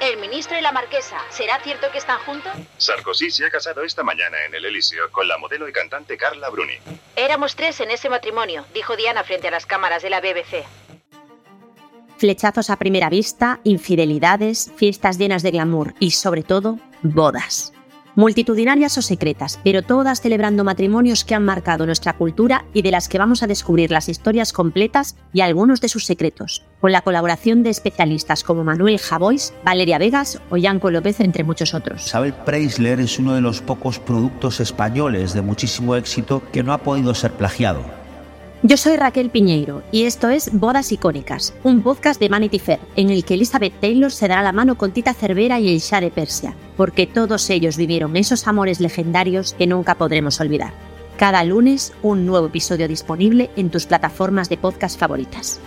El ministro y la marquesa. ¿Será cierto que están juntos? Sarkozy se ha casado esta mañana en el Elíseo con la modelo y cantante Carla Bruni. Éramos tres en ese matrimonio, dijo Diana frente a las cámaras de la BBC. Flechazos a primera vista, infidelidades, fiestas llenas de glamour y, sobre todo, bodas multitudinarias o secretas, pero todas celebrando matrimonios que han marcado nuestra cultura y de las que vamos a descubrir las historias completas y algunos de sus secretos, con la colaboración de especialistas como Manuel Javois, Valeria Vegas o Yanko López, entre muchos otros. Isabel Preisler es uno de los pocos productos españoles de muchísimo éxito que no ha podido ser plagiado. Yo soy Raquel Piñeiro y esto es Bodas Icónicas, un podcast de Vanity Fair en el que Elizabeth Taylor se dará la mano con Tita Cervera y el Shah de Persia, porque todos ellos vivieron esos amores legendarios que nunca podremos olvidar. Cada lunes un nuevo episodio disponible en tus plataformas de podcast favoritas.